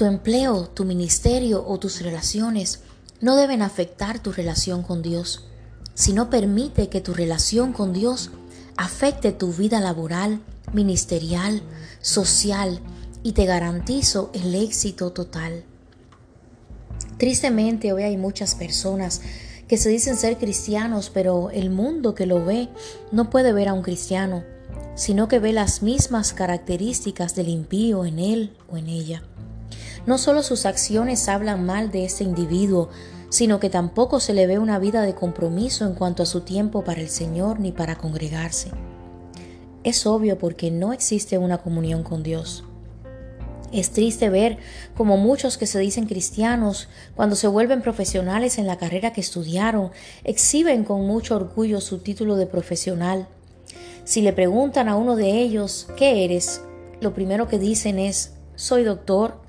Tu empleo, tu ministerio o tus relaciones no deben afectar tu relación con Dios, sino permite que tu relación con Dios afecte tu vida laboral, ministerial, social y te garantizo el éxito total. Tristemente hoy hay muchas personas que se dicen ser cristianos, pero el mundo que lo ve no puede ver a un cristiano, sino que ve las mismas características del impío en él o en ella. No solo sus acciones hablan mal de ese individuo, sino que tampoco se le ve una vida de compromiso en cuanto a su tiempo para el Señor ni para congregarse. Es obvio porque no existe una comunión con Dios. Es triste ver como muchos que se dicen cristianos, cuando se vuelven profesionales en la carrera que estudiaron, exhiben con mucho orgullo su título de profesional. Si le preguntan a uno de ellos, ¿qué eres? Lo primero que dicen es, soy doctor,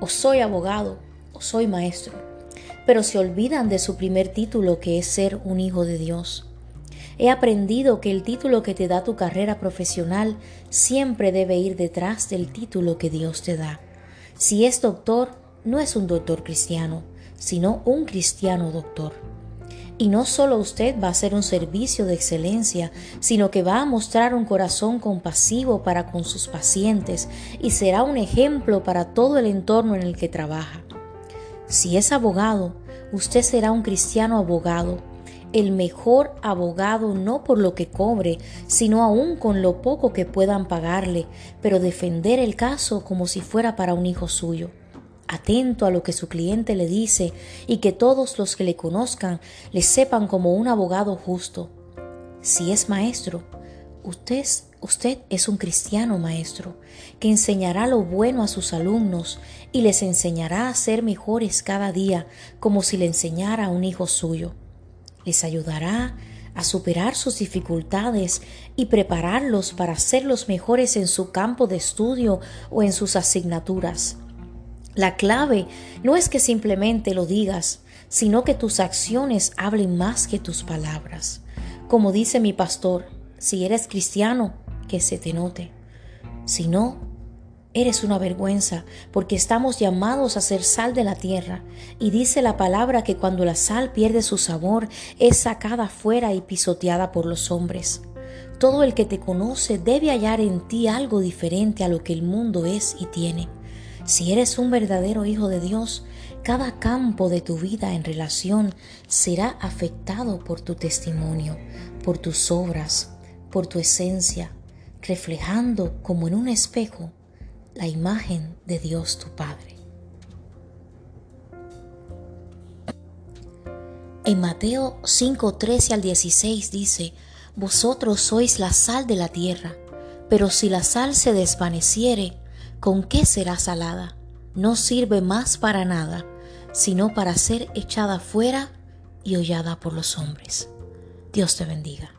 o soy abogado, o soy maestro. Pero se olvidan de su primer título, que es ser un hijo de Dios. He aprendido que el título que te da tu carrera profesional siempre debe ir detrás del título que Dios te da. Si es doctor, no es un doctor cristiano, sino un cristiano doctor. Y no solo usted va a hacer un servicio de excelencia, sino que va a mostrar un corazón compasivo para con sus pacientes y será un ejemplo para todo el entorno en el que trabaja. Si es abogado, usted será un cristiano abogado, el mejor abogado no por lo que cobre, sino aún con lo poco que puedan pagarle, pero defender el caso como si fuera para un hijo suyo. Atento a lo que su cliente le dice y que todos los que le conozcan le sepan como un abogado justo. Si es maestro, usted, usted es un cristiano maestro que enseñará lo bueno a sus alumnos y les enseñará a ser mejores cada día como si le enseñara a un hijo suyo les ayudará a superar sus dificultades y prepararlos para ser los mejores en su campo de estudio o en sus asignaturas. La clave no es que simplemente lo digas, sino que tus acciones hablen más que tus palabras. Como dice mi pastor, si eres cristiano, que se te note. Si no, Eres una vergüenza porque estamos llamados a ser sal de la tierra y dice la palabra que cuando la sal pierde su sabor es sacada fuera y pisoteada por los hombres. Todo el que te conoce debe hallar en ti algo diferente a lo que el mundo es y tiene. Si eres un verdadero hijo de Dios, cada campo de tu vida en relación será afectado por tu testimonio, por tus obras, por tu esencia, reflejando como en un espejo la imagen de Dios tu Padre. En Mateo 5, 13 al 16 dice, Vosotros sois la sal de la tierra, pero si la sal se desvaneciere, ¿con qué será salada? No sirve más para nada, sino para ser echada fuera y hollada por los hombres. Dios te bendiga.